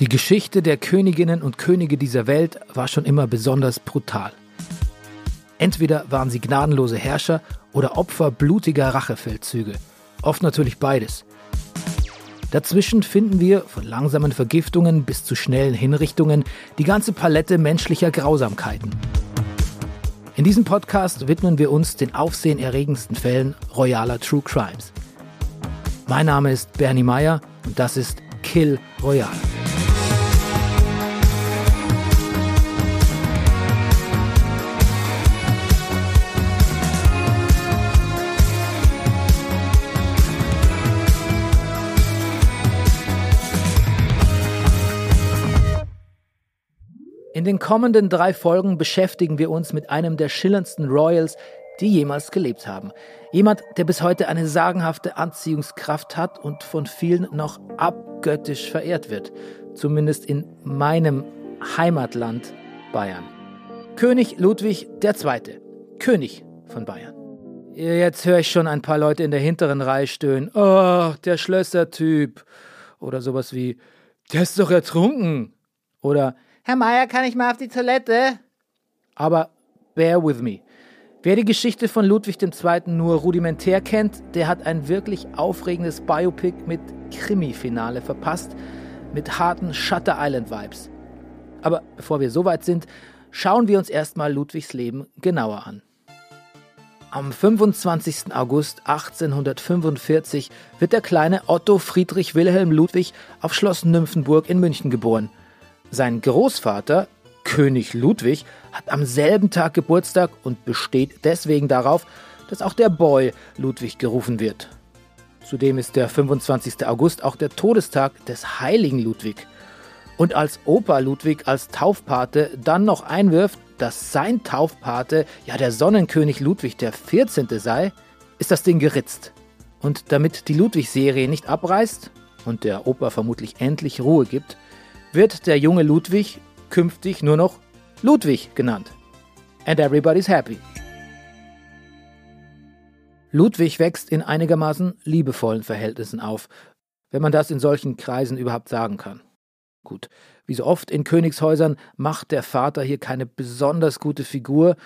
Die Geschichte der Königinnen und Könige dieser Welt war schon immer besonders brutal. Entweder waren sie gnadenlose Herrscher oder Opfer blutiger Rachefeldzüge. Oft natürlich beides. Dazwischen finden wir, von langsamen Vergiftungen bis zu schnellen Hinrichtungen, die ganze Palette menschlicher Grausamkeiten. In diesem Podcast widmen wir uns den aufsehenerregendsten Fällen royaler True Crimes. Mein Name ist Bernie Meyer und das ist Kill Royale. Kommenden drei Folgen beschäftigen wir uns mit einem der schillerndsten Royals, die jemals gelebt haben. Jemand, der bis heute eine sagenhafte Anziehungskraft hat und von vielen noch abgöttisch verehrt wird. Zumindest in meinem Heimatland Bayern. König Ludwig II. König von Bayern. Jetzt höre ich schon ein paar Leute in der hinteren Reihe stöhnen. Oh, der Schlösser-Typ. Oder sowas wie, der ist doch ertrunken. Oder Herr Meier, kann ich mal auf die Toilette? Aber bear with me. Wer die Geschichte von Ludwig II. nur rudimentär kennt, der hat ein wirklich aufregendes Biopic mit Krimi-Finale verpasst, mit harten Shutter Island-Vibes. Aber bevor wir soweit sind, schauen wir uns erstmal Ludwigs Leben genauer an. Am 25. August 1845 wird der kleine Otto Friedrich Wilhelm Ludwig auf Schloss Nymphenburg in München geboren. Sein Großvater, König Ludwig, hat am selben Tag Geburtstag und besteht deswegen darauf, dass auch der Boy Ludwig gerufen wird. Zudem ist der 25. August auch der Todestag des heiligen Ludwig. Und als Opa Ludwig als Taufpate dann noch einwirft, dass sein Taufpate ja der Sonnenkönig Ludwig der 14. sei, ist das Ding geritzt. Und damit die Ludwig-Serie nicht abreißt und der Opa vermutlich endlich Ruhe gibt, wird der junge Ludwig künftig nur noch Ludwig genannt. And everybody's happy. Ludwig wächst in einigermaßen liebevollen Verhältnissen auf, wenn man das in solchen Kreisen überhaupt sagen kann. Gut, wie so oft in Königshäusern macht der Vater hier keine besonders gute Figur.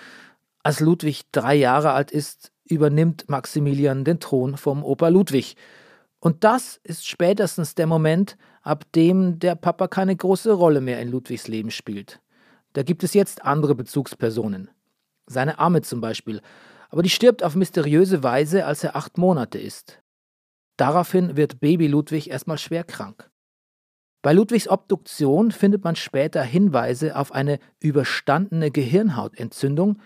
Als Ludwig drei Jahre alt ist, übernimmt Maximilian den Thron vom Opa Ludwig. Und das ist spätestens der Moment, ab dem der Papa keine große Rolle mehr in Ludwigs Leben spielt. Da gibt es jetzt andere Bezugspersonen. Seine Amme zum Beispiel, aber die stirbt auf mysteriöse Weise, als er acht Monate ist. Daraufhin wird Baby Ludwig erstmal schwer krank. Bei Ludwigs Obduktion findet man später Hinweise auf eine überstandene Gehirnhautentzündung,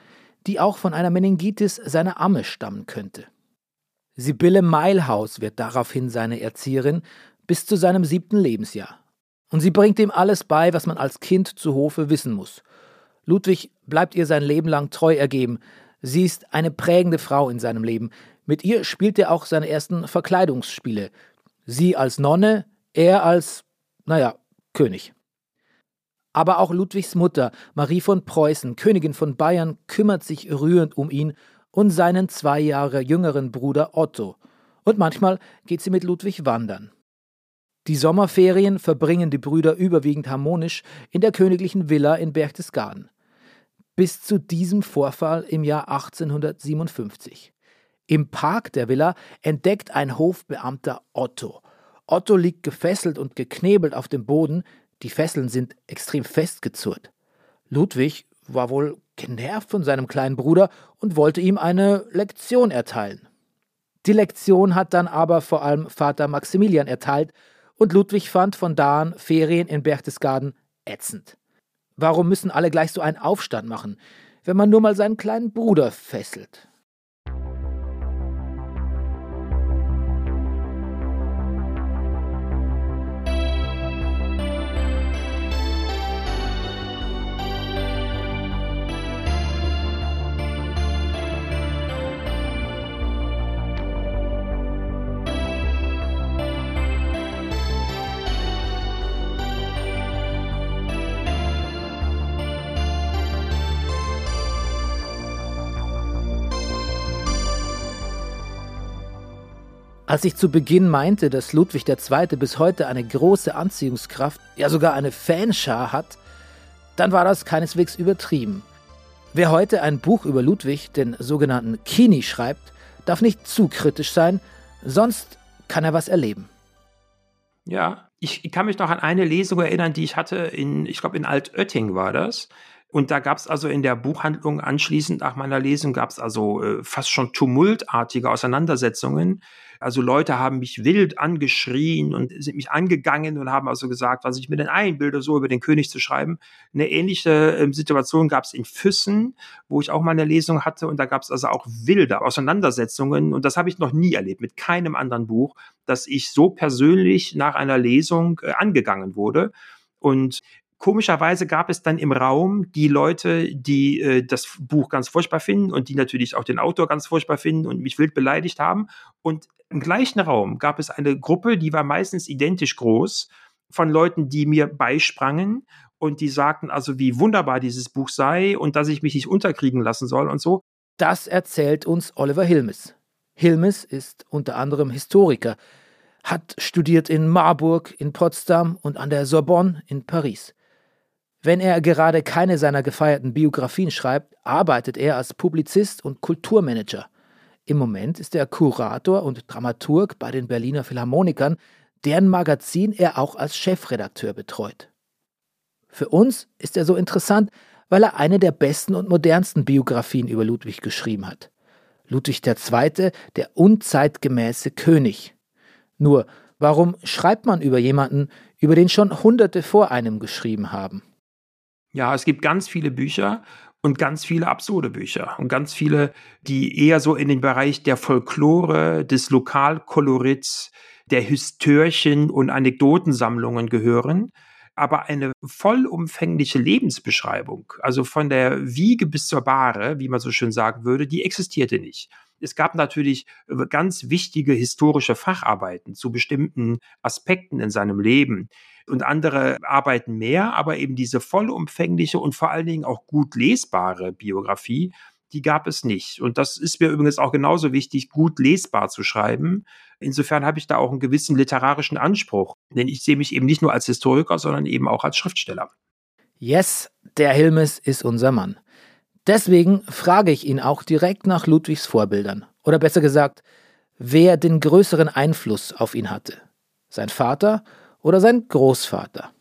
die auch von einer Meningitis seiner Amme stammen könnte. Sibylle Meilhaus wird daraufhin seine Erzieherin bis zu seinem siebten Lebensjahr. Und sie bringt ihm alles bei, was man als Kind zu Hofe wissen muss. Ludwig bleibt ihr sein Leben lang treu ergeben. Sie ist eine prägende Frau in seinem Leben. Mit ihr spielt er auch seine ersten Verkleidungsspiele. Sie als Nonne, er als, naja, König. Aber auch Ludwigs Mutter, Marie von Preußen, Königin von Bayern, kümmert sich rührend um ihn und seinen zwei Jahre jüngeren Bruder Otto. Und manchmal geht sie mit Ludwig wandern. Die Sommerferien verbringen die Brüder überwiegend harmonisch in der königlichen Villa in Berchtesgaden. Bis zu diesem Vorfall im Jahr 1857. Im Park der Villa entdeckt ein Hofbeamter Otto. Otto liegt gefesselt und geknebelt auf dem Boden, die Fesseln sind extrem festgezurrt. Ludwig war wohl genervt von seinem kleinen Bruder und wollte ihm eine Lektion erteilen. Die Lektion hat dann aber vor allem Vater Maximilian erteilt und Ludwig fand von da an Ferien in Berchtesgaden ätzend. Warum müssen alle gleich so einen Aufstand machen, wenn man nur mal seinen kleinen Bruder fesselt? Als ich zu Beginn meinte, dass Ludwig II. bis heute eine große Anziehungskraft, ja sogar eine Fanschar hat, dann war das keineswegs übertrieben. Wer heute ein Buch über Ludwig, den sogenannten Kini, schreibt, darf nicht zu kritisch sein, sonst kann er was erleben. Ja, ich kann mich noch an eine Lesung erinnern, die ich hatte in, ich glaube in Altötting war das. Und da gab es also in der Buchhandlung anschließend nach meiner Lesung gab es also äh, fast schon tumultartige Auseinandersetzungen. Also Leute haben mich wild angeschrien und sind mich angegangen und haben also gesagt, was ich mir denn einbilde, so über den König zu schreiben. Eine ähnliche äh, Situation gab es in Füssen, wo ich auch mal eine Lesung hatte und da gab es also auch wilde Auseinandersetzungen und das habe ich noch nie erlebt mit keinem anderen Buch, dass ich so persönlich nach einer Lesung äh, angegangen wurde. Und Komischerweise gab es dann im Raum die Leute, die äh, das Buch ganz furchtbar finden und die natürlich auch den Autor ganz furchtbar finden und mich wild beleidigt haben. Und im gleichen Raum gab es eine Gruppe, die war meistens identisch groß, von Leuten, die mir beisprangen und die sagten also, wie wunderbar dieses Buch sei und dass ich mich nicht unterkriegen lassen soll und so. Das erzählt uns Oliver Hilmes. Hilmes ist unter anderem Historiker, hat studiert in Marburg, in Potsdam und an der Sorbonne in Paris. Wenn er gerade keine seiner gefeierten Biografien schreibt, arbeitet er als Publizist und Kulturmanager. Im Moment ist er Kurator und Dramaturg bei den Berliner Philharmonikern, deren Magazin er auch als Chefredakteur betreut. Für uns ist er so interessant, weil er eine der besten und modernsten Biografien über Ludwig geschrieben hat. Ludwig II., der unzeitgemäße König. Nur, warum schreibt man über jemanden, über den schon Hunderte vor einem geschrieben haben? Ja, es gibt ganz viele Bücher und ganz viele absurde Bücher und ganz viele, die eher so in den Bereich der Folklore, des Lokalkolorits, der Histörchen und Anekdotensammlungen gehören. Aber eine vollumfängliche Lebensbeschreibung, also von der Wiege bis zur Bahre, wie man so schön sagen würde, die existierte nicht. Es gab natürlich ganz wichtige historische Facharbeiten zu bestimmten Aspekten in seinem Leben und andere arbeiten mehr, aber eben diese vollumfängliche und vor allen Dingen auch gut lesbare Biografie, die gab es nicht. Und das ist mir übrigens auch genauso wichtig, gut lesbar zu schreiben. Insofern habe ich da auch einen gewissen literarischen Anspruch, denn ich sehe mich eben nicht nur als Historiker, sondern eben auch als Schriftsteller. Yes, der Hilmes ist unser Mann. Deswegen frage ich ihn auch direkt nach Ludwigs Vorbildern. Oder besser gesagt, wer den größeren Einfluss auf ihn hatte. Sein Vater oder sein Großvater?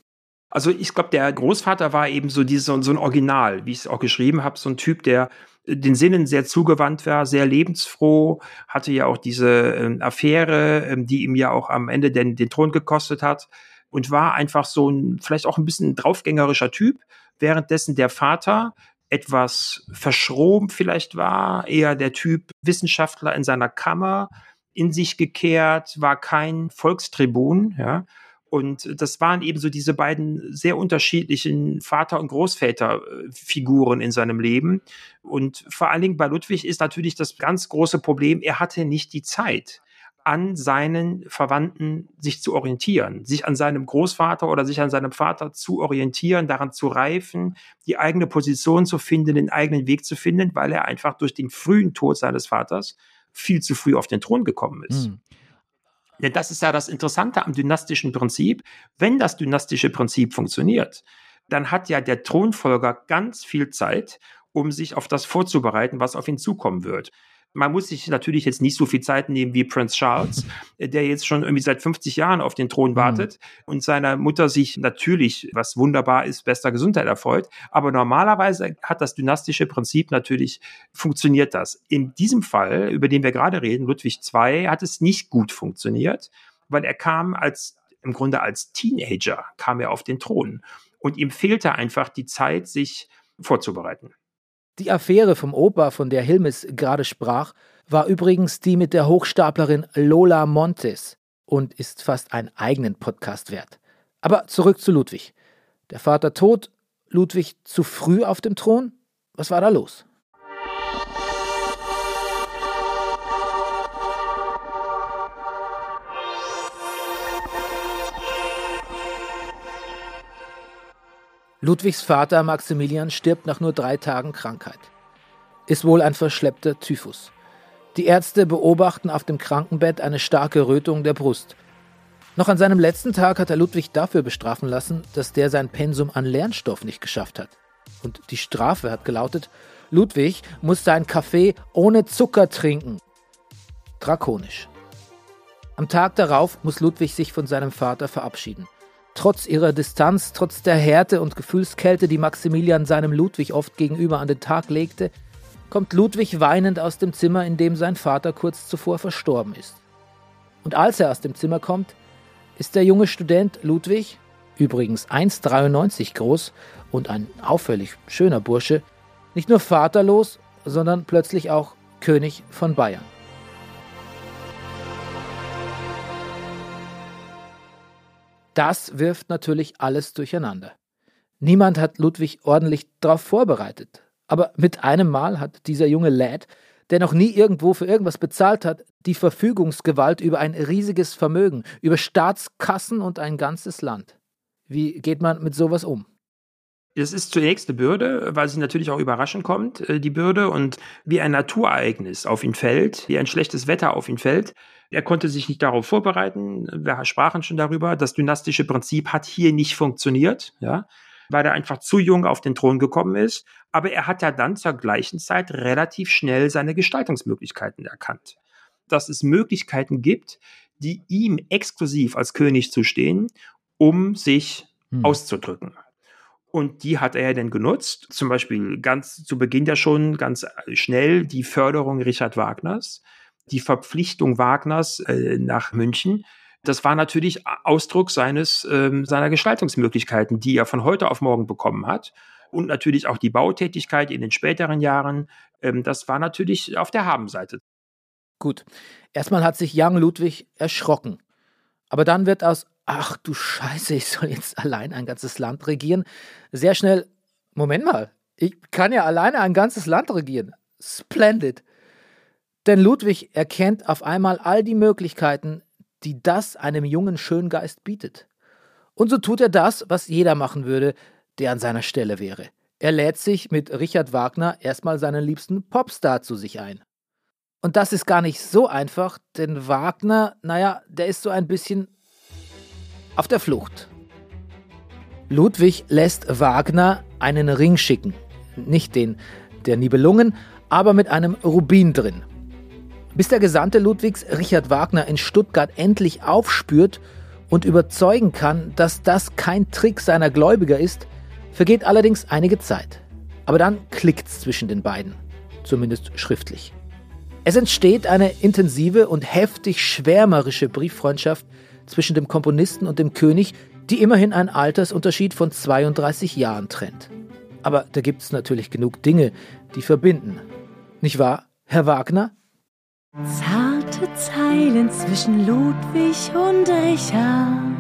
Also ich glaube, der Großvater war eben so, dieses, so ein Original, wie ich es auch geschrieben habe, so ein Typ, der äh, den Sinnen sehr zugewandt war, sehr lebensfroh, hatte ja auch diese äh, Affäre, äh, die ihm ja auch am Ende den, den Thron gekostet hat und war einfach so ein, vielleicht auch ein bisschen draufgängerischer Typ, währenddessen der Vater etwas verschroben vielleicht war, eher der Typ Wissenschaftler in seiner Kammer, in sich gekehrt, war kein Volkstribun, ja, und das waren eben so diese beiden sehr unterschiedlichen Vater- und Großväterfiguren in seinem Leben. Und vor allen Dingen bei Ludwig ist natürlich das ganz große Problem, er hatte nicht die Zeit an seinen Verwandten sich zu orientieren, sich an seinem Großvater oder sich an seinem Vater zu orientieren, daran zu reifen, die eigene Position zu finden, den eigenen Weg zu finden, weil er einfach durch den frühen Tod seines Vaters viel zu früh auf den Thron gekommen ist. Mhm. Denn das ist ja das Interessante am dynastischen Prinzip. Wenn das dynastische Prinzip funktioniert, dann hat ja der Thronfolger ganz viel Zeit, um sich auf das vorzubereiten, was auf ihn zukommen wird. Man muss sich natürlich jetzt nicht so viel Zeit nehmen wie Prince Charles, äh, der jetzt schon irgendwie seit 50 Jahren auf den Thron mhm. wartet mhm. und seiner Mutter sich natürlich, was wunderbar ist, bester Gesundheit erfreut. Aber normalerweise hat das dynastische Prinzip natürlich funktioniert das. In diesem Fall, über den wir gerade reden, Ludwig II, hat es nicht gut funktioniert, weil er kam als im Grunde als Teenager kam er auf den Thron und ihm fehlte einfach die Zeit, sich vorzubereiten. Die Affäre vom Opa, von der Hilmes gerade sprach, war übrigens die mit der Hochstaplerin Lola Montes und ist fast einen eigenen Podcast wert. Aber zurück zu Ludwig. Der Vater tot, Ludwig zu früh auf dem Thron? Was war da los? Ludwigs Vater Maximilian stirbt nach nur drei Tagen Krankheit. Ist wohl ein verschleppter Typhus. Die Ärzte beobachten auf dem Krankenbett eine starke Rötung der Brust. Noch an seinem letzten Tag hat er Ludwig dafür bestrafen lassen, dass der sein Pensum an Lernstoff nicht geschafft hat. Und die Strafe hat gelautet, Ludwig muss seinen Kaffee ohne Zucker trinken. Drakonisch. Am Tag darauf muss Ludwig sich von seinem Vater verabschieden. Trotz ihrer Distanz, trotz der Härte und Gefühlskälte, die Maximilian seinem Ludwig oft gegenüber an den Tag legte, kommt Ludwig weinend aus dem Zimmer, in dem sein Vater kurz zuvor verstorben ist. Und als er aus dem Zimmer kommt, ist der junge Student Ludwig, übrigens 1,93 groß und ein auffällig schöner Bursche, nicht nur vaterlos, sondern plötzlich auch König von Bayern. Das wirft natürlich alles durcheinander. Niemand hat Ludwig ordentlich darauf vorbereitet. Aber mit einem Mal hat dieser junge Lad, der noch nie irgendwo für irgendwas bezahlt hat, die Verfügungsgewalt über ein riesiges Vermögen, über Staatskassen und ein ganzes Land. Wie geht man mit sowas um? Es ist zunächst eine Bürde, weil sie natürlich auch überraschend kommt, äh, die Bürde, und wie ein Naturereignis auf ihn fällt, wie ein schlechtes Wetter auf ihn fällt. Er konnte sich nicht darauf vorbereiten. Wir sprachen schon darüber. Das dynastische Prinzip hat hier nicht funktioniert, ja, weil er einfach zu jung auf den Thron gekommen ist. Aber er hat ja dann zur gleichen Zeit relativ schnell seine Gestaltungsmöglichkeiten erkannt. Dass es Möglichkeiten gibt, die ihm exklusiv als König zustehen, um sich hm. auszudrücken. Und die hat er dann genutzt, zum Beispiel ganz zu Beginn ja schon ganz schnell die Förderung Richard Wagners die Verpflichtung Wagners äh, nach München. Das war natürlich Ausdruck seines, ähm, seiner Gestaltungsmöglichkeiten, die er von heute auf morgen bekommen hat. Und natürlich auch die Bautätigkeit in den späteren Jahren. Ähm, das war natürlich auf der Habenseite. Gut. Erstmal hat sich Young Ludwig erschrocken. Aber dann wird aus, ach du Scheiße, ich soll jetzt allein ein ganzes Land regieren, sehr schnell, Moment mal, ich kann ja alleine ein ganzes Land regieren. Splendid. Denn Ludwig erkennt auf einmal all die Möglichkeiten, die das einem jungen Schöngeist bietet. Und so tut er das, was jeder machen würde, der an seiner Stelle wäre. Er lädt sich mit Richard Wagner erstmal seinen liebsten Popstar zu sich ein. Und das ist gar nicht so einfach, denn Wagner, naja, der ist so ein bisschen auf der Flucht. Ludwig lässt Wagner einen Ring schicken. Nicht den der Nibelungen, aber mit einem Rubin drin. Bis der Gesandte Ludwigs Richard Wagner in Stuttgart endlich aufspürt und überzeugen kann, dass das kein Trick seiner Gläubiger ist, vergeht allerdings einige Zeit. Aber dann klickt's zwischen den beiden, zumindest schriftlich. Es entsteht eine intensive und heftig schwärmerische Brieffreundschaft zwischen dem Komponisten und dem König, die immerhin einen Altersunterschied von 32 Jahren trennt. Aber da gibt es natürlich genug Dinge, die verbinden. Nicht wahr, Herr Wagner? Zarte Zeilen zwischen Ludwig und Richard.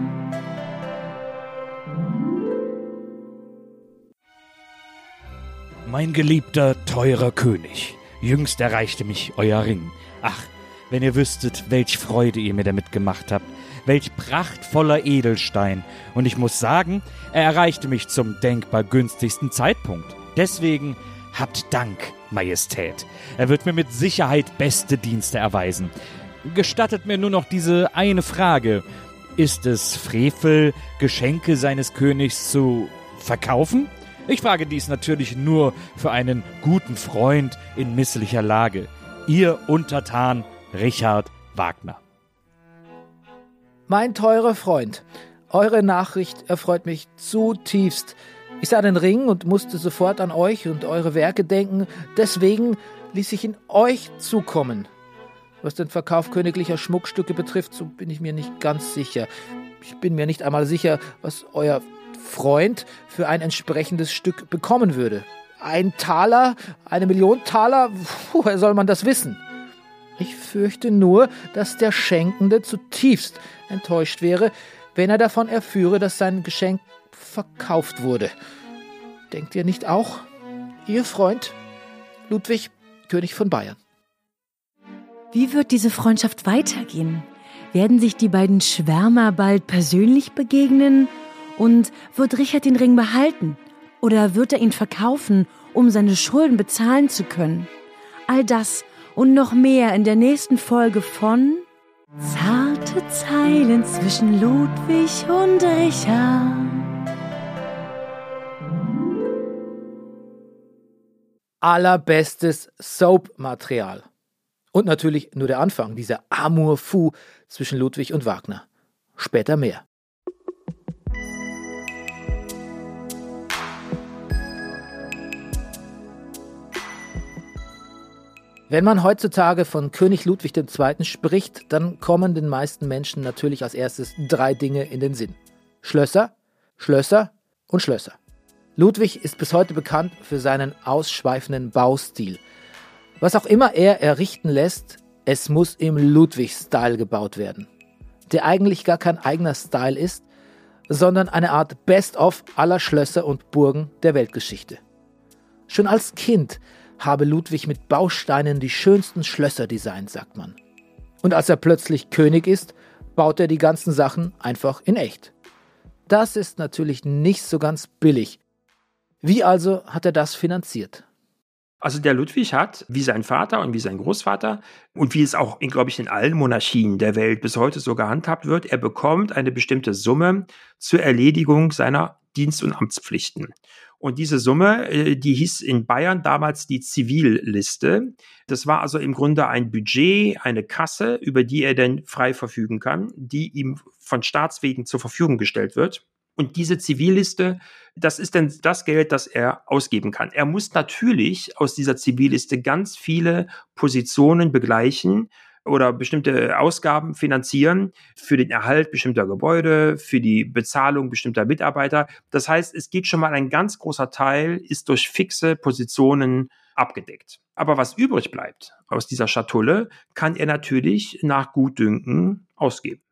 Mein geliebter, teurer König, jüngst erreichte mich euer Ring. Ach, wenn ihr wüsstet, welch Freude ihr mir damit gemacht habt, welch prachtvoller Edelstein. Und ich muss sagen, er erreichte mich zum denkbar günstigsten Zeitpunkt. Deswegen Habt Dank, Majestät. Er wird mir mit Sicherheit beste Dienste erweisen. Gestattet mir nur noch diese eine Frage. Ist es Frevel, Geschenke seines Königs zu verkaufen? Ich frage dies natürlich nur für einen guten Freund in misslicher Lage. Ihr Untertan Richard Wagner. Mein teurer Freund, eure Nachricht erfreut mich zutiefst. Ich sah den Ring und musste sofort an euch und eure Werke denken, deswegen ließ ich ihn euch zukommen. Was den Verkauf königlicher Schmuckstücke betrifft, so bin ich mir nicht ganz sicher. Ich bin mir nicht einmal sicher, was euer Freund für ein entsprechendes Stück bekommen würde. Ein Taler, eine Million Taler, woher soll man das wissen? Ich fürchte nur, dass der Schenkende zutiefst enttäuscht wäre, wenn er davon erführe, dass sein Geschenk verkauft wurde. Denkt ihr nicht auch? Ihr Freund Ludwig, König von Bayern. Wie wird diese Freundschaft weitergehen? Werden sich die beiden Schwärmer bald persönlich begegnen? Und wird Richard den Ring behalten? Oder wird er ihn verkaufen, um seine Schulden bezahlen zu können? All das und noch mehr in der nächsten Folge von Zarte Zeilen zwischen Ludwig und Richard. Allerbestes Soap-Material. Und natürlich nur der Anfang, dieser Amour fou zwischen Ludwig und Wagner. Später mehr. Wenn man heutzutage von König Ludwig II. spricht, dann kommen den meisten Menschen natürlich als erstes drei Dinge in den Sinn. Schlösser, Schlösser und Schlösser. Ludwig ist bis heute bekannt für seinen ausschweifenden Baustil. Was auch immer er errichten lässt, es muss im Ludwig-Style gebaut werden. Der eigentlich gar kein eigener Style ist, sondern eine Art Best-of aller Schlösser und Burgen der Weltgeschichte. Schon als Kind habe Ludwig mit Bausteinen die schönsten Schlösser designt, sagt man. Und als er plötzlich König ist, baut er die ganzen Sachen einfach in echt. Das ist natürlich nicht so ganz billig. Wie also hat er das finanziert? Also der Ludwig hat, wie sein Vater und wie sein Großvater und wie es auch, glaube ich, in allen Monarchien der Welt bis heute so gehandhabt wird, er bekommt eine bestimmte Summe zur Erledigung seiner Dienst- und Amtspflichten. Und diese Summe, äh, die hieß in Bayern damals die Zivilliste. Das war also im Grunde ein Budget, eine Kasse, über die er denn frei verfügen kann, die ihm von Staatswegen zur Verfügung gestellt wird. Und diese Zivilliste, das ist dann das Geld, das er ausgeben kann. Er muss natürlich aus dieser Zivilliste ganz viele Positionen begleichen, oder bestimmte Ausgaben finanzieren für den Erhalt bestimmter Gebäude, für die Bezahlung bestimmter Mitarbeiter. Das heißt, es geht schon mal ein ganz großer Teil, ist durch fixe Positionen abgedeckt. Aber was übrig bleibt aus dieser Schatulle, kann er natürlich nach Gutdünken ausgeben.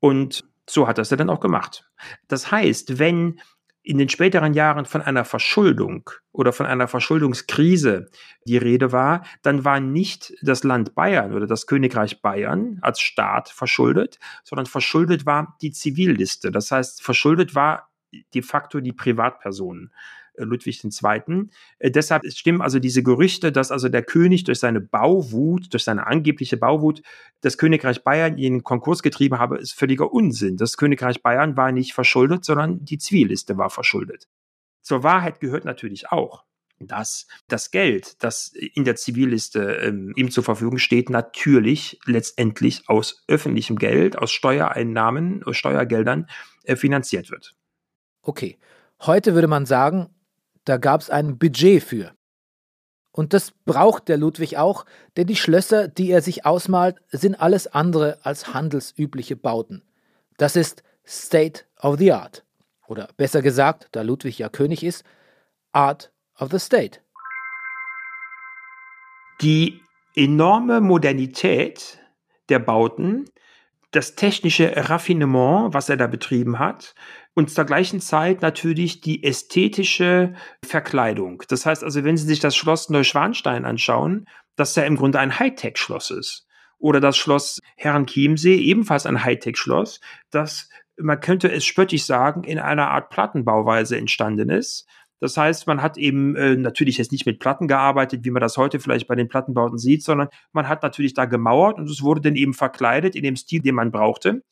Und so hat er es dann auch gemacht. Das heißt, wenn in den späteren Jahren von einer Verschuldung oder von einer Verschuldungskrise die Rede war, dann war nicht das Land Bayern oder das Königreich Bayern als Staat verschuldet, sondern verschuldet war die Zivilliste. Das heißt, verschuldet war de facto die Privatpersonen. Äh, Ludwig II. Äh, deshalb stimmen also diese Gerüchte, dass also der König durch seine Bauwut, durch seine angebliche Bauwut, das Königreich Bayern in den Konkurs getrieben habe, ist völliger Unsinn. Das Königreich Bayern war nicht verschuldet, sondern die Zivilliste war verschuldet. Zur Wahrheit gehört natürlich auch, dass das Geld, das in der Zivilliste ähm, ihm zur Verfügung steht, natürlich letztendlich aus öffentlichem Geld, aus Steuereinnahmen, aus Steuergeldern äh, finanziert wird. Okay, heute würde man sagen, da gab es ein Budget für. Und das braucht der Ludwig auch, denn die Schlösser, die er sich ausmalt, sind alles andere als handelsübliche Bauten. Das ist State of the Art. Oder besser gesagt, da Ludwig ja König ist, Art of the State. Die enorme Modernität der Bauten, das technische Raffinement, was er da betrieben hat, und zur gleichen Zeit natürlich die ästhetische Verkleidung. Das heißt also, wenn Sie sich das Schloss Neuschwanstein anschauen, das ja im Grunde ein Hightech-Schloss ist. Oder das Schloss Herrenchiemsee, ebenfalls ein Hightech-Schloss, das, man könnte es spöttisch sagen, in einer Art Plattenbauweise entstanden ist. Das heißt, man hat eben äh, natürlich jetzt nicht mit Platten gearbeitet, wie man das heute vielleicht bei den Plattenbauten sieht, sondern man hat natürlich da gemauert und es wurde dann eben verkleidet in dem Stil, den man brauchte.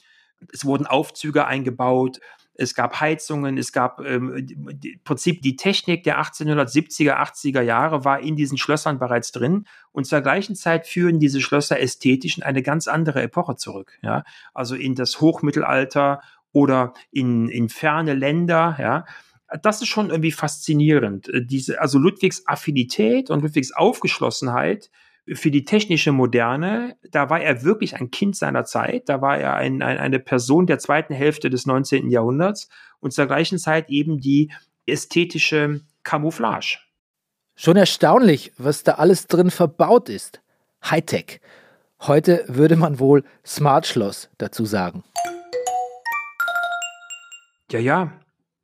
Es wurden Aufzüge eingebaut, es gab Heizungen, es gab ähm, im Prinzip die Technik der 1870er, 80er Jahre war in diesen Schlössern bereits drin und zur gleichen Zeit führen diese Schlösser ästhetisch in eine ganz andere Epoche zurück, ja, also in das Hochmittelalter oder in, in ferne Länder, ja. Das ist schon irgendwie faszinierend. Äh, diese, also Ludwigs Affinität und Ludwigs Aufgeschlossenheit für die technische Moderne, da war er wirklich ein Kind seiner Zeit, da war er ein, ein, eine Person der zweiten Hälfte des 19. Jahrhunderts und zur gleichen Zeit eben die ästhetische Camouflage. Schon erstaunlich, was da alles drin verbaut ist. Hightech. Heute würde man wohl Smart Schloss dazu sagen. Ja, ja,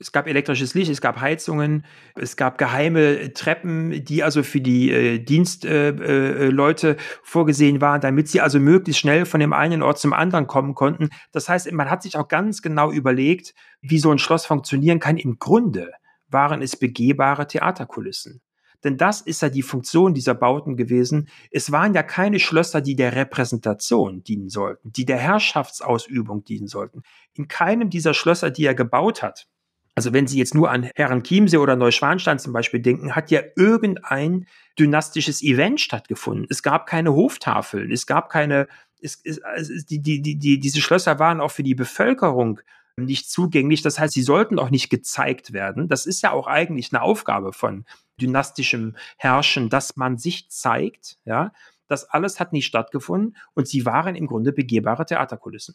es gab elektrisches Licht, es gab Heizungen, es gab geheime Treppen, die also für die äh, Dienstleute äh, äh, vorgesehen waren, damit sie also möglichst schnell von dem einen Ort zum anderen kommen konnten. Das heißt, man hat sich auch ganz genau überlegt, wie so ein Schloss funktionieren kann. Im Grunde waren es begehbare Theaterkulissen. Denn das ist ja die Funktion dieser Bauten gewesen. Es waren ja keine Schlösser, die der Repräsentation dienen sollten, die der Herrschaftsausübung dienen sollten. In keinem dieser Schlösser, die er gebaut hat, also wenn Sie jetzt nur an Herren Chiemsee oder Neuschwanstein zum Beispiel denken, hat ja irgendein dynastisches Event stattgefunden. Es gab keine Hoftafeln, es gab keine, es, es, es, die, die, die, diese Schlösser waren auch für die Bevölkerung nicht zugänglich. Das heißt, sie sollten auch nicht gezeigt werden. Das ist ja auch eigentlich eine Aufgabe von dynastischem Herrschen, dass man sich zeigt, ja. Das alles hat nicht stattgefunden und sie waren im Grunde begehbare Theaterkulissen.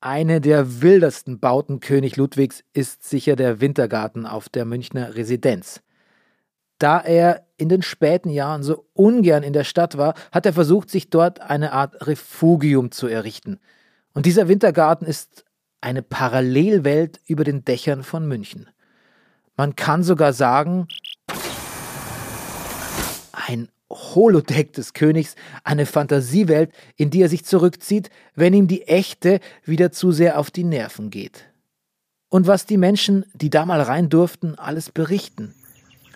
Eine der wildesten Bauten König Ludwigs ist sicher der Wintergarten auf der Münchner Residenz. Da er in den späten Jahren so ungern in der Stadt war, hat er versucht, sich dort eine Art Refugium zu errichten. Und dieser Wintergarten ist eine Parallelwelt über den Dächern von München. Man kann sogar sagen, ein Holodeck des Königs, eine Fantasiewelt, in die er sich zurückzieht, wenn ihm die echte wieder zu sehr auf die Nerven geht. Und was die Menschen, die da mal rein durften, alles berichten.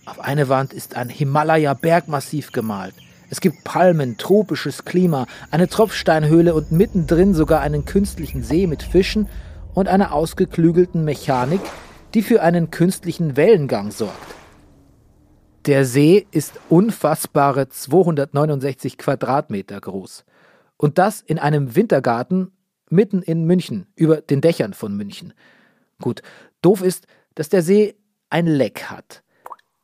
Auf eine Wand ist ein Himalaya-Bergmassiv gemalt. Es gibt Palmen, tropisches Klima, eine Tropfsteinhöhle und mittendrin sogar einen künstlichen See mit Fischen und einer ausgeklügelten Mechanik, die für einen künstlichen Wellengang sorgt. Der See ist unfassbare 269 Quadratmeter groß. Und das in einem Wintergarten mitten in München, über den Dächern von München. Gut, doof ist, dass der See ein Leck hat.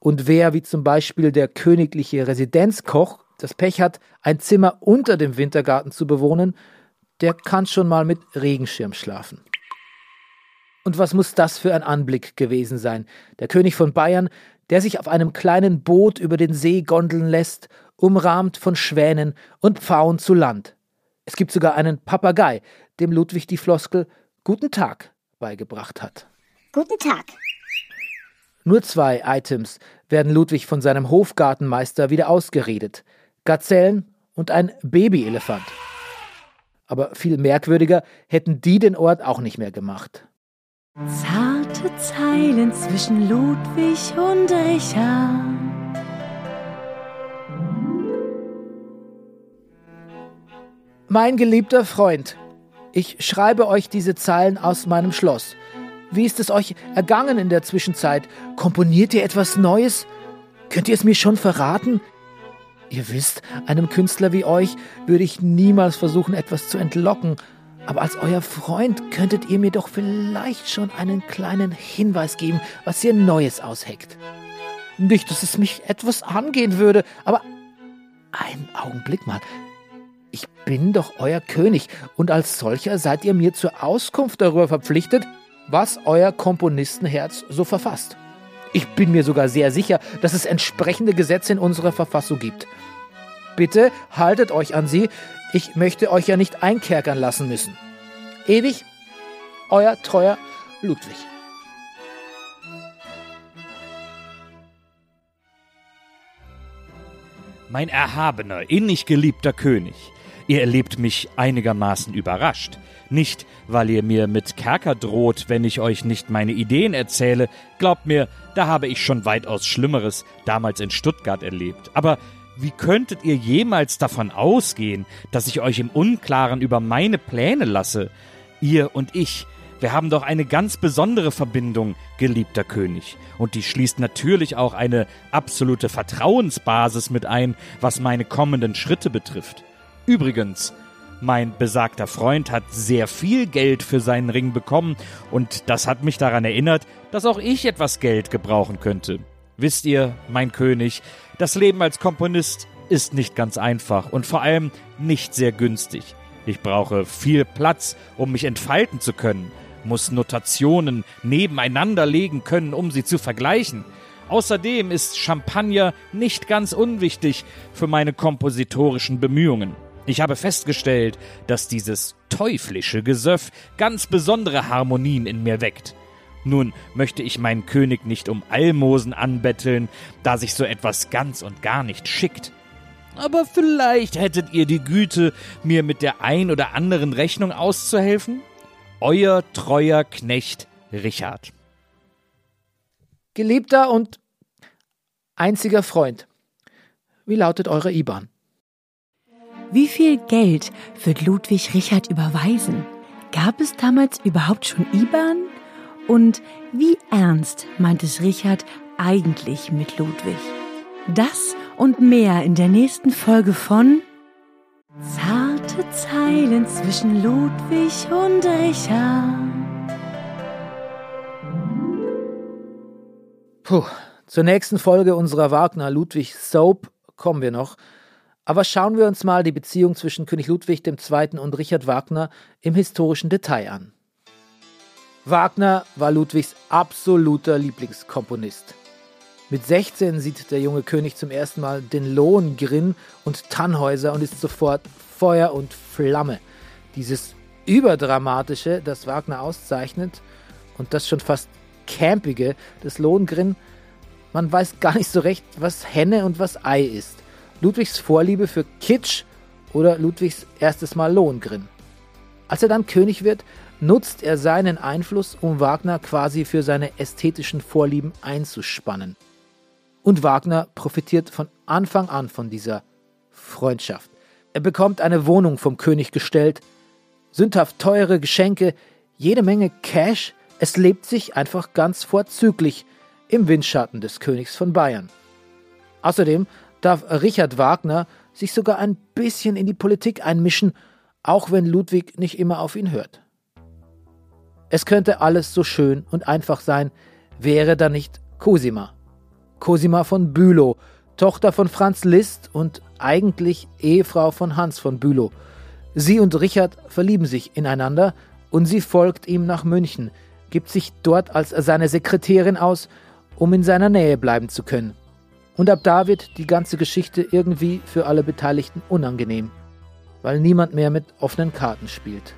Und wer, wie zum Beispiel der königliche Residenzkoch, das Pech hat, ein Zimmer unter dem Wintergarten zu bewohnen, der kann schon mal mit Regenschirm schlafen. Und was muss das für ein Anblick gewesen sein? Der König von Bayern, der sich auf einem kleinen Boot über den See gondeln lässt, umrahmt von Schwänen und Pfauen zu Land. Es gibt sogar einen Papagei, dem Ludwig die Floskel Guten Tag beigebracht hat. Guten Tag. Nur zwei Items werden Ludwig von seinem Hofgartenmeister wieder ausgeredet: Gazellen und ein Babyelefant. Aber viel merkwürdiger hätten die den Ort auch nicht mehr gemacht. Zarte Zeilen zwischen Ludwig und Richard. Mein geliebter Freund, ich schreibe euch diese Zeilen aus meinem Schloss. Wie ist es euch ergangen in der Zwischenzeit? Komponiert ihr etwas Neues? Könnt ihr es mir schon verraten? Ihr wisst, einem Künstler wie euch würde ich niemals versuchen, etwas zu entlocken, aber als euer Freund könntet ihr mir doch vielleicht schon einen kleinen Hinweis geben, was ihr Neues ausheckt. Nicht, dass es mich etwas angehen würde, aber einen Augenblick mal. Ich bin doch euer König und als solcher seid ihr mir zur Auskunft darüber verpflichtet, was euer Komponistenherz so verfasst. Ich bin mir sogar sehr sicher, dass es entsprechende Gesetze in unserer Verfassung gibt. Bitte haltet euch an sie, ich möchte euch ja nicht einkerkern lassen müssen. Ewig, euer treuer Ludwig. Mein erhabener, innig geliebter König, ihr erlebt mich einigermaßen überrascht. Nicht, weil ihr mir mit Kerker droht, wenn ich euch nicht meine Ideen erzähle. Glaubt mir, da habe ich schon weitaus Schlimmeres damals in Stuttgart erlebt. Aber wie könntet ihr jemals davon ausgehen, dass ich euch im Unklaren über meine Pläne lasse? Ihr und ich, wir haben doch eine ganz besondere Verbindung, geliebter König, und die schließt natürlich auch eine absolute Vertrauensbasis mit ein, was meine kommenden Schritte betrifft. Übrigens, mein besagter Freund hat sehr viel Geld für seinen Ring bekommen, und das hat mich daran erinnert, dass auch ich etwas Geld gebrauchen könnte. Wisst ihr, mein König, das Leben als Komponist ist nicht ganz einfach und vor allem nicht sehr günstig. Ich brauche viel Platz, um mich entfalten zu können, muss Notationen nebeneinander legen können, um sie zu vergleichen. Außerdem ist Champagner nicht ganz unwichtig für meine kompositorischen Bemühungen. Ich habe festgestellt, dass dieses teuflische Gesöff ganz besondere Harmonien in mir weckt. Nun möchte ich meinen König nicht um Almosen anbetteln, da sich so etwas ganz und gar nicht schickt. Aber vielleicht hättet ihr die Güte, mir mit der ein oder anderen Rechnung auszuhelfen? Euer treuer Knecht Richard. Geliebter und einziger Freund. Wie lautet eure IBAN? Wie viel Geld wird Ludwig Richard überweisen? Gab es damals überhaupt schon IBAN? Und wie ernst meint es Richard eigentlich mit Ludwig? Das und mehr in der nächsten Folge von Zarte Zeilen zwischen Ludwig und Richard. Puh, zur nächsten Folge unserer Wagner-Ludwig Soap kommen wir noch. Aber schauen wir uns mal die Beziehung zwischen König Ludwig II. und Richard Wagner im historischen Detail an. Wagner war Ludwigs absoluter Lieblingskomponist. Mit 16 sieht der junge König zum ersten Mal den Lohengrin und Tannhäuser und ist sofort Feuer und Flamme. Dieses Überdramatische, das Wagner auszeichnet und das schon fast Campige des Lohengrin, man weiß gar nicht so recht, was Henne und was Ei ist. Ludwigs Vorliebe für Kitsch oder Ludwigs erstes Mal Lohengrin. Als er dann König wird, nutzt er seinen Einfluss, um Wagner quasi für seine ästhetischen Vorlieben einzuspannen. Und Wagner profitiert von Anfang an von dieser Freundschaft. Er bekommt eine Wohnung vom König gestellt, sündhaft teure Geschenke, jede Menge Cash, es lebt sich einfach ganz vorzüglich im Windschatten des Königs von Bayern. Außerdem darf Richard Wagner sich sogar ein bisschen in die Politik einmischen, auch wenn Ludwig nicht immer auf ihn hört. Es könnte alles so schön und einfach sein, wäre da nicht Cosima. Cosima von Bülow, Tochter von Franz Liszt und eigentlich Ehefrau von Hans von Bülow. Sie und Richard verlieben sich ineinander und sie folgt ihm nach München, gibt sich dort als seine Sekretärin aus, um in seiner Nähe bleiben zu können. Und ab da wird die ganze Geschichte irgendwie für alle Beteiligten unangenehm, weil niemand mehr mit offenen Karten spielt.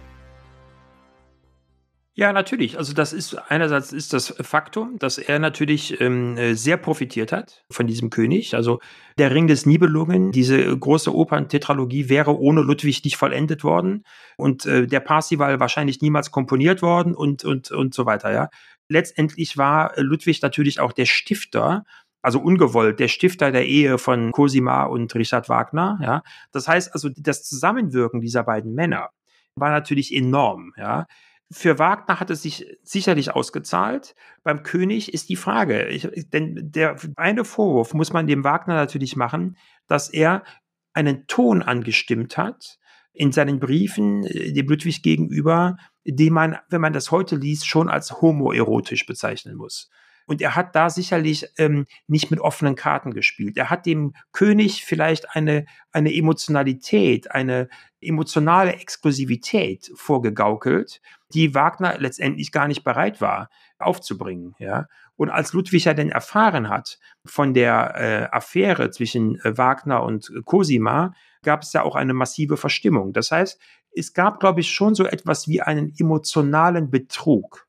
Ja, natürlich. Also das ist einerseits ist das Faktum, dass er natürlich ähm, äh, sehr profitiert hat von diesem König. Also der Ring des Nibelungen, diese große Operntetralogie wäre ohne Ludwig nicht vollendet worden und äh, der Parsival wahrscheinlich niemals komponiert worden und und und so weiter. Ja, letztendlich war Ludwig natürlich auch der Stifter also ungewollt, der Stifter der Ehe von Cosima und Richard Wagner, ja. Das heißt also, das Zusammenwirken dieser beiden Männer war natürlich enorm, ja. Für Wagner hat es sich sicherlich ausgezahlt. Beim König ist die Frage, ich, denn der eine Vorwurf muss man dem Wagner natürlich machen, dass er einen Ton angestimmt hat in seinen Briefen äh, dem Ludwig gegenüber, den man, wenn man das heute liest, schon als homoerotisch bezeichnen muss. Und er hat da sicherlich ähm, nicht mit offenen Karten gespielt. Er hat dem König vielleicht eine, eine Emotionalität, eine emotionale Exklusivität vorgegaukelt, die Wagner letztendlich gar nicht bereit war aufzubringen. Ja? Und als Ludwig ja denn erfahren hat von der äh, Affäre zwischen äh, Wagner und Cosima, gab es ja auch eine massive Verstimmung. Das heißt, es gab, glaube ich, schon so etwas wie einen emotionalen Betrug,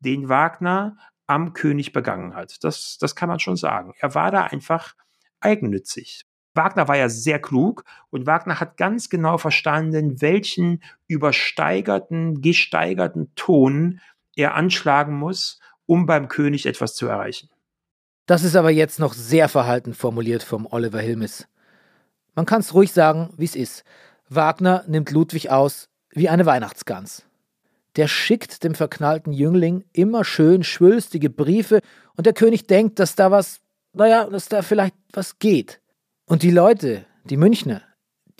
den Wagner am König begangen hat. Das, das kann man schon sagen. Er war da einfach eigennützig. Wagner war ja sehr klug und Wagner hat ganz genau verstanden, welchen übersteigerten, gesteigerten Ton er anschlagen muss, um beim König etwas zu erreichen. Das ist aber jetzt noch sehr verhalten formuliert vom Oliver Hilmes. Man kann es ruhig sagen, wie es ist. Wagner nimmt Ludwig aus wie eine Weihnachtsgans der schickt dem verknallten Jüngling immer schön schwülstige Briefe und der König denkt, dass da was, naja, dass da vielleicht was geht. Und die Leute, die Münchner,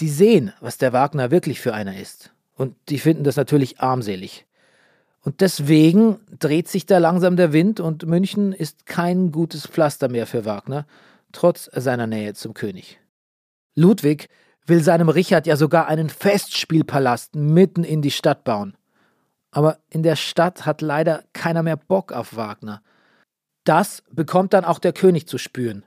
die sehen, was der Wagner wirklich für einer ist. Und die finden das natürlich armselig. Und deswegen dreht sich da langsam der Wind und München ist kein gutes Pflaster mehr für Wagner, trotz seiner Nähe zum König. Ludwig will seinem Richard ja sogar einen Festspielpalast mitten in die Stadt bauen. Aber in der Stadt hat leider keiner mehr Bock auf Wagner. Das bekommt dann auch der König zu spüren.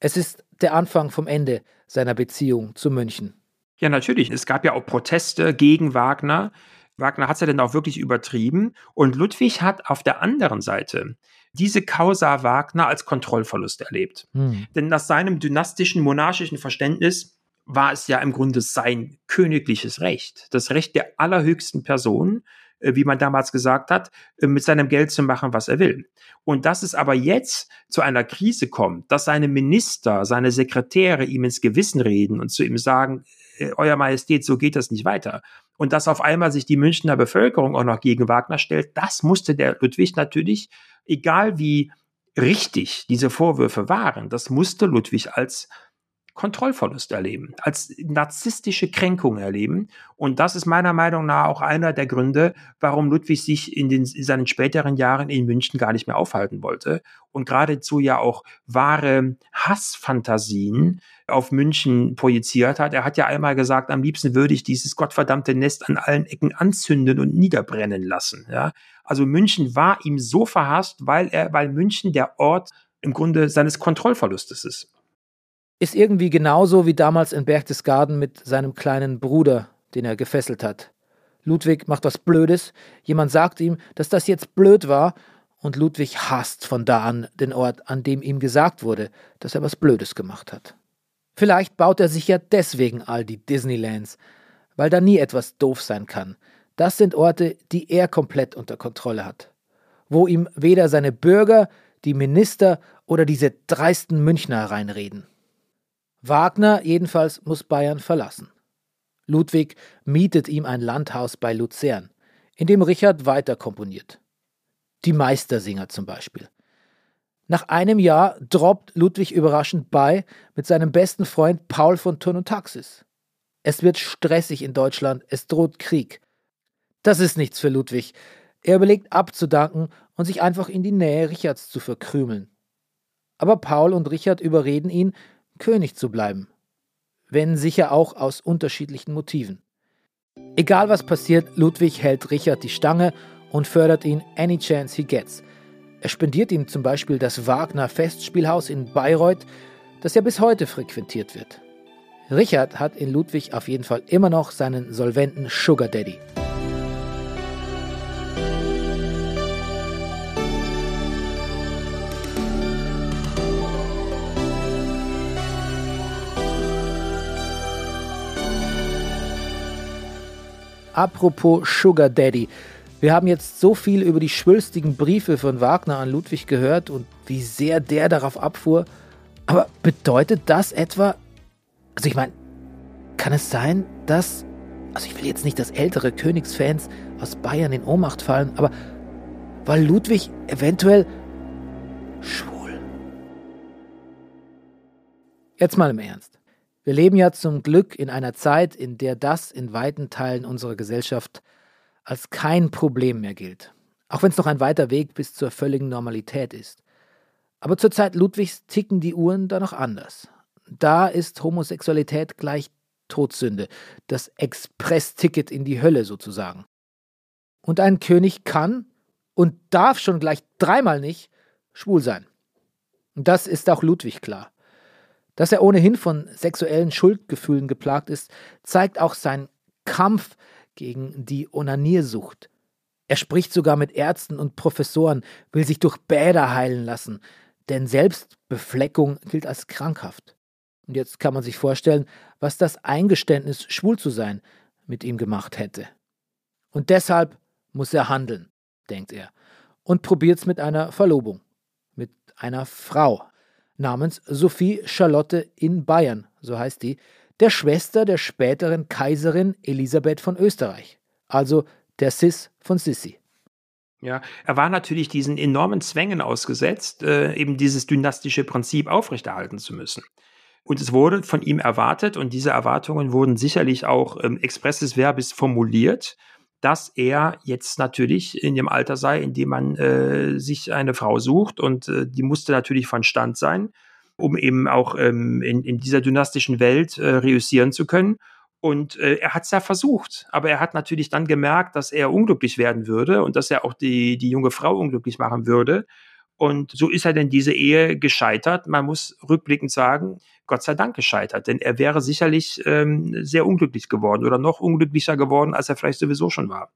Es ist der Anfang vom Ende seiner Beziehung zu München. Ja, natürlich. Es gab ja auch Proteste gegen Wagner. Wagner hat es ja dann auch wirklich übertrieben. Und Ludwig hat auf der anderen Seite diese Causa Wagner als Kontrollverlust erlebt. Hm. Denn nach seinem dynastischen, monarchischen Verständnis war es ja im Grunde sein königliches Recht, das Recht der allerhöchsten Person, wie man damals gesagt hat, äh, mit seinem Geld zu machen, was er will. Und dass es aber jetzt zu einer Krise kommt, dass seine Minister, seine Sekretäre ihm ins Gewissen reden und zu ihm sagen, äh, Euer Majestät, so geht das nicht weiter. Und dass auf einmal sich die Münchner Bevölkerung auch noch gegen Wagner stellt, das musste der Ludwig natürlich, egal wie richtig diese Vorwürfe waren, das musste Ludwig als Kontrollverlust erleben, als narzisstische Kränkung erleben. Und das ist meiner Meinung nach auch einer der Gründe, warum Ludwig sich in, den, in seinen späteren Jahren in München gar nicht mehr aufhalten wollte und geradezu ja auch wahre Hassfantasien auf München projiziert hat. Er hat ja einmal gesagt, am liebsten würde ich dieses gottverdammte Nest an allen Ecken anzünden und niederbrennen lassen. Ja? Also München war ihm so verhasst, weil er, weil München der Ort im Grunde seines Kontrollverlustes ist. Ist irgendwie genauso wie damals in Berchtesgaden mit seinem kleinen Bruder, den er gefesselt hat. Ludwig macht was Blödes, jemand sagt ihm, dass das jetzt blöd war, und Ludwig hasst von da an den Ort, an dem ihm gesagt wurde, dass er was Blödes gemacht hat. Vielleicht baut er sich ja deswegen all die Disneylands, weil da nie etwas doof sein kann. Das sind Orte, die er komplett unter Kontrolle hat, wo ihm weder seine Bürger, die Minister oder diese dreisten Münchner reinreden. Wagner jedenfalls muss Bayern verlassen. Ludwig mietet ihm ein Landhaus bei Luzern, in dem Richard weiter komponiert. Die Meistersinger zum Beispiel. Nach einem Jahr droppt Ludwig überraschend bei mit seinem besten Freund Paul von Turn und Taxis. Es wird stressig in Deutschland, es droht Krieg. Das ist nichts für Ludwig. Er überlegt abzudanken und sich einfach in die Nähe Richards zu verkrümeln. Aber Paul und Richard überreden ihn, König zu bleiben, wenn sicher auch aus unterschiedlichen Motiven. Egal was passiert, Ludwig hält Richard die Stange und fördert ihn any chance he gets. Er spendiert ihm zum Beispiel das Wagner Festspielhaus in Bayreuth, das ja bis heute frequentiert wird. Richard hat in Ludwig auf jeden Fall immer noch seinen solventen Sugar Daddy. Apropos Sugar Daddy. Wir haben jetzt so viel über die schwülstigen Briefe von Wagner an Ludwig gehört und wie sehr der darauf abfuhr. Aber bedeutet das etwa, also ich meine, kann es sein, dass, also ich will jetzt nicht, dass ältere Königsfans aus Bayern in Ohnmacht fallen, aber war Ludwig eventuell schwul? Jetzt mal im Ernst. Wir leben ja zum Glück in einer Zeit, in der das in weiten Teilen unserer Gesellschaft als kein Problem mehr gilt. Auch wenn es noch ein weiter Weg bis zur völligen Normalität ist. Aber zur Zeit Ludwigs ticken die Uhren da noch anders. Da ist Homosexualität gleich Todsünde, das Express-Ticket in die Hölle sozusagen. Und ein König kann und darf schon gleich dreimal nicht schwul sein. Das ist auch Ludwig klar. Dass er ohnehin von sexuellen Schuldgefühlen geplagt ist, zeigt auch sein Kampf gegen die Onaniersucht. Er spricht sogar mit Ärzten und Professoren, will sich durch Bäder heilen lassen, denn Selbstbefleckung gilt als krankhaft. Und jetzt kann man sich vorstellen, was das Eingeständnis, schwul zu sein, mit ihm gemacht hätte. Und deshalb muss er handeln, denkt er, und probiert's mit einer Verlobung, mit einer Frau, namens Sophie Charlotte in Bayern, so heißt die, der Schwester der späteren Kaiserin Elisabeth von Österreich, also der Sis von Sissi. Ja, er war natürlich diesen enormen Zwängen ausgesetzt, äh, eben dieses dynastische Prinzip aufrechterhalten zu müssen. Und es wurde von ihm erwartet, und diese Erwartungen wurden sicherlich auch ähm, expresses verbis formuliert, dass er jetzt natürlich in dem Alter sei, in dem man äh, sich eine Frau sucht und äh, die musste natürlich von Stand sein, um eben auch ähm, in, in dieser dynastischen Welt äh, reüssieren zu können. Und äh, er hat es ja versucht, aber er hat natürlich dann gemerkt, dass er unglücklich werden würde und dass er auch die, die junge Frau unglücklich machen würde. Und so ist er denn diese Ehe gescheitert. Man muss rückblickend sagen, Gott sei Dank gescheitert, denn er wäre sicherlich ähm, sehr unglücklich geworden oder noch unglücklicher geworden, als er vielleicht sowieso schon war.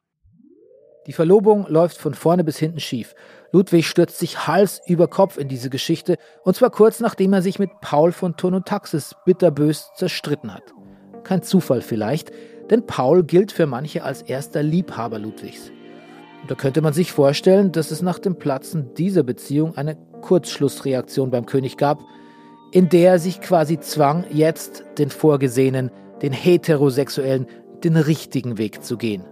Die Verlobung läuft von vorne bis hinten schief. Ludwig stürzt sich Hals über Kopf in diese Geschichte, und zwar kurz nachdem er sich mit Paul von Tonotaxis bitterbös zerstritten hat. Kein Zufall vielleicht, denn Paul gilt für manche als erster Liebhaber Ludwigs. Da könnte man sich vorstellen, dass es nach dem Platzen dieser Beziehung eine Kurzschlussreaktion beim König gab, in der er sich quasi zwang, jetzt den vorgesehenen, den heterosexuellen, den richtigen Weg zu gehen.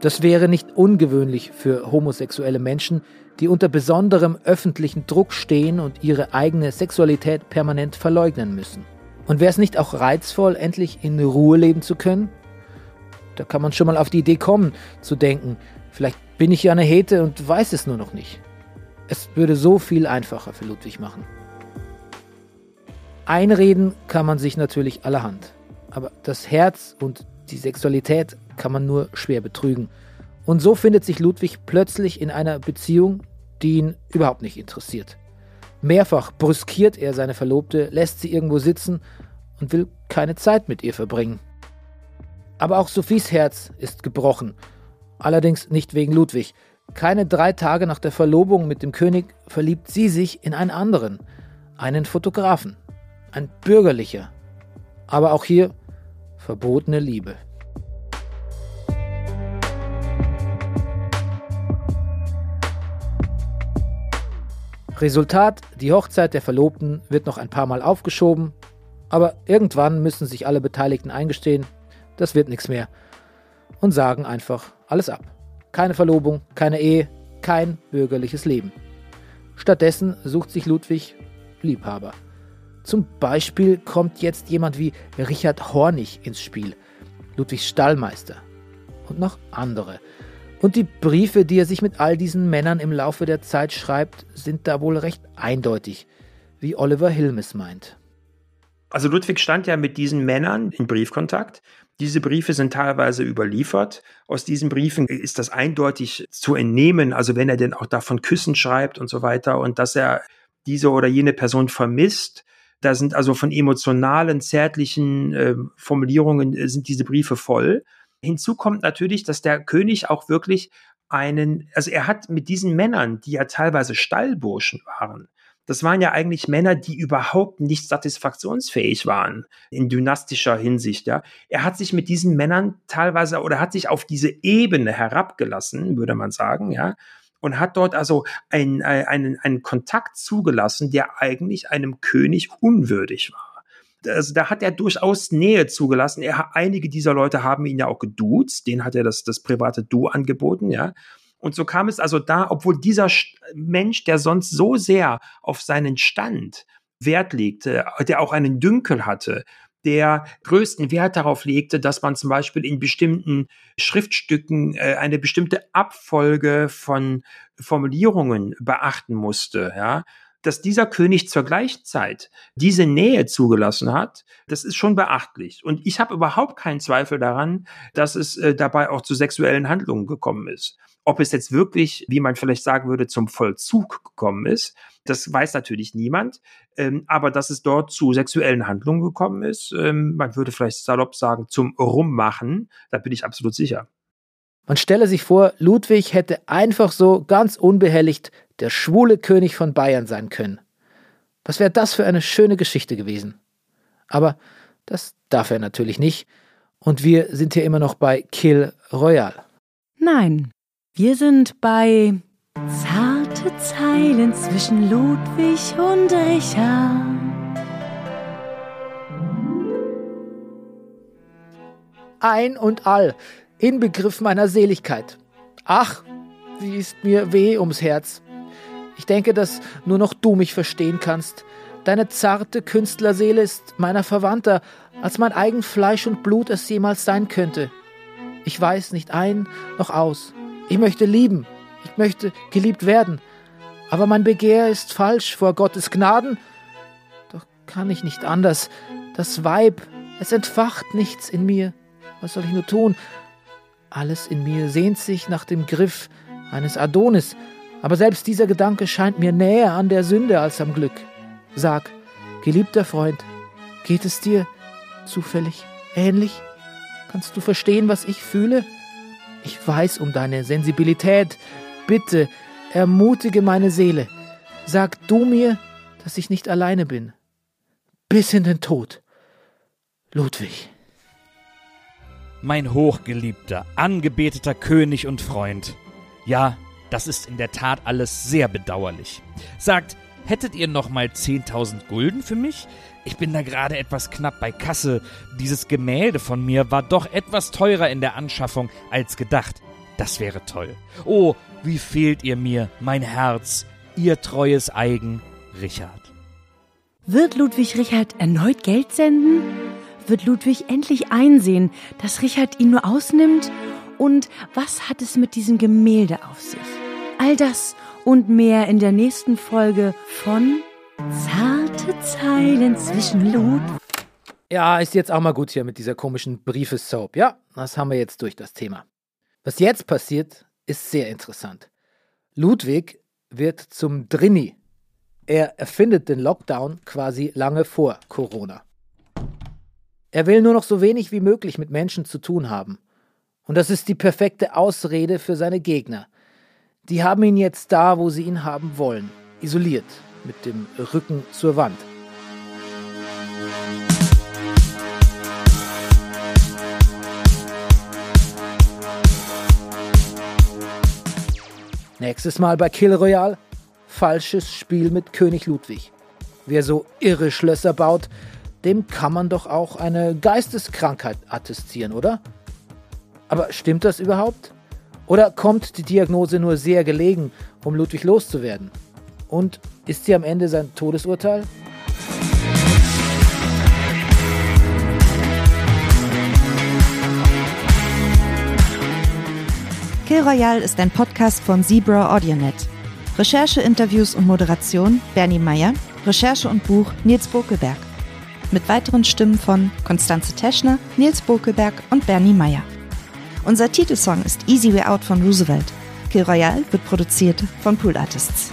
Das wäre nicht ungewöhnlich für homosexuelle Menschen, die unter besonderem öffentlichen Druck stehen und ihre eigene Sexualität permanent verleugnen müssen. Und wäre es nicht auch reizvoll, endlich in Ruhe leben zu können? Da kann man schon mal auf die Idee kommen, zu denken, vielleicht bin ich ja eine Hete und weiß es nur noch nicht. Es würde so viel einfacher für Ludwig machen. Einreden kann man sich natürlich allerhand, aber das Herz und die Sexualität kann man nur schwer betrügen. Und so findet sich Ludwig plötzlich in einer Beziehung, die ihn überhaupt nicht interessiert. Mehrfach brüskiert er seine Verlobte, lässt sie irgendwo sitzen und will keine Zeit mit ihr verbringen. Aber auch Sophies Herz ist gebrochen, allerdings nicht wegen Ludwig. Keine drei Tage nach der Verlobung mit dem König verliebt sie sich in einen anderen, einen Fotografen, ein bürgerlicher. Aber auch hier verbotene Liebe. Resultat, die Hochzeit der Verlobten wird noch ein paar Mal aufgeschoben, aber irgendwann müssen sich alle Beteiligten eingestehen, das wird nichts mehr und sagen einfach alles ab. Keine Verlobung, keine Ehe, kein bürgerliches Leben. Stattdessen sucht sich Ludwig Liebhaber. Zum Beispiel kommt jetzt jemand wie Richard Hornig ins Spiel, Ludwigs Stallmeister und noch andere. Und die Briefe, die er sich mit all diesen Männern im Laufe der Zeit schreibt, sind da wohl recht eindeutig, wie Oliver Hilmes meint. Also Ludwig stand ja mit diesen Männern in Briefkontakt. Diese Briefe sind teilweise überliefert. Aus diesen Briefen ist das eindeutig zu entnehmen, also wenn er denn auch davon Küssen schreibt und so weiter und dass er diese oder jene Person vermisst. Da sind also von emotionalen, zärtlichen äh, Formulierungen äh, sind diese Briefe voll. Hinzu kommt natürlich, dass der König auch wirklich einen, also er hat mit diesen Männern, die ja teilweise Stallburschen waren, das waren ja eigentlich Männer, die überhaupt nicht satisfaktionsfähig waren in dynastischer Hinsicht, ja. Er hat sich mit diesen Männern teilweise oder hat sich auf diese Ebene herabgelassen, würde man sagen, ja. Und hat dort also einen, einen, einen Kontakt zugelassen, der eigentlich einem König unwürdig war also da hat er durchaus Nähe zugelassen. Er, einige dieser Leute haben ihn ja auch geduzt, denen hat er das, das private Du angeboten, ja. Und so kam es also da, obwohl dieser Mensch, der sonst so sehr auf seinen Stand Wert legte, der auch einen Dünkel hatte, der größten Wert darauf legte, dass man zum Beispiel in bestimmten Schriftstücken äh, eine bestimmte Abfolge von Formulierungen beachten musste, ja, dass dieser König zur gleichen Zeit diese Nähe zugelassen hat, das ist schon beachtlich. Und ich habe überhaupt keinen Zweifel daran, dass es äh, dabei auch zu sexuellen Handlungen gekommen ist. Ob es jetzt wirklich, wie man vielleicht sagen würde, zum Vollzug gekommen ist, das weiß natürlich niemand. Ähm, aber dass es dort zu sexuellen Handlungen gekommen ist, ähm, man würde vielleicht salopp sagen, zum Rummachen, da bin ich absolut sicher. Man stelle sich vor, Ludwig hätte einfach so ganz unbehelligt der schwule König von Bayern sein können. Was wäre das für eine schöne Geschichte gewesen? Aber das darf er natürlich nicht. Und wir sind hier immer noch bei Kill Royal. Nein, wir sind bei Zarte Zeilen zwischen Ludwig und Richard. Ein und all, Inbegriff meiner Seligkeit. Ach, wie ist mir weh ums Herz. Ich denke, dass nur noch du mich verstehen kannst. Deine zarte Künstlerseele ist meiner verwandter, als mein eigen Fleisch und Blut es jemals sein könnte. Ich weiß nicht ein noch aus. Ich möchte lieben, ich möchte geliebt werden, aber mein Begehr ist falsch vor Gottes Gnaden. Doch kann ich nicht anders. Das Weib, es entfacht nichts in mir. Was soll ich nur tun? Alles in mir sehnt sich nach dem Griff eines Adonis, aber selbst dieser Gedanke scheint mir näher an der Sünde als am Glück. Sag, geliebter Freund, geht es dir zufällig ähnlich? Kannst du verstehen, was ich fühle? Ich weiß um deine Sensibilität. Bitte, ermutige meine Seele. Sag du mir, dass ich nicht alleine bin. Bis in den Tod. Ludwig. Mein hochgeliebter, angebeteter König und Freund. Ja, das ist in der Tat alles sehr bedauerlich. Sagt, hättet ihr noch mal 10.000 Gulden für mich? Ich bin da gerade etwas knapp bei Kasse. Dieses Gemälde von mir war doch etwas teurer in der Anschaffung als gedacht. Das wäre toll. Oh, wie fehlt ihr mir, mein Herz, ihr treues Eigen, Richard. Wird Ludwig Richard erneut Geld senden? Wird Ludwig endlich einsehen, dass Richard ihn nur ausnimmt? Und was hat es mit diesem Gemälde auf sich? All das und mehr in der nächsten Folge von Zarte Zeilen zwischen Lud. Ja, ist jetzt auch mal gut hier mit dieser komischen Briefesoap. Ja, das haben wir jetzt durch das Thema. Was jetzt passiert, ist sehr interessant. Ludwig wird zum Drini. Er erfindet den Lockdown quasi lange vor Corona. Er will nur noch so wenig wie möglich mit Menschen zu tun haben. Und das ist die perfekte Ausrede für seine Gegner. Die haben ihn jetzt da, wo sie ihn haben wollen, isoliert, mit dem Rücken zur Wand. Nächstes Mal bei Kill Royale falsches Spiel mit König Ludwig. Wer so irre Schlösser baut, dem kann man doch auch eine Geisteskrankheit attestieren, oder? Aber stimmt das überhaupt? Oder kommt die Diagnose nur sehr gelegen, um Ludwig loszuwerden? Und ist sie am Ende sein Todesurteil? Kill Royale ist ein Podcast von Zebra AudioNet. Recherche, Interviews und Moderation Bernie Meyer. Recherche und Buch Nils Bokelberg. Mit weiteren Stimmen von Konstanze Teschner, Nils Bokelberg und Bernie Meyer. Unser Titelsong ist Easy Way Out von Roosevelt. Kill Royale wird produziert von Pool Artists.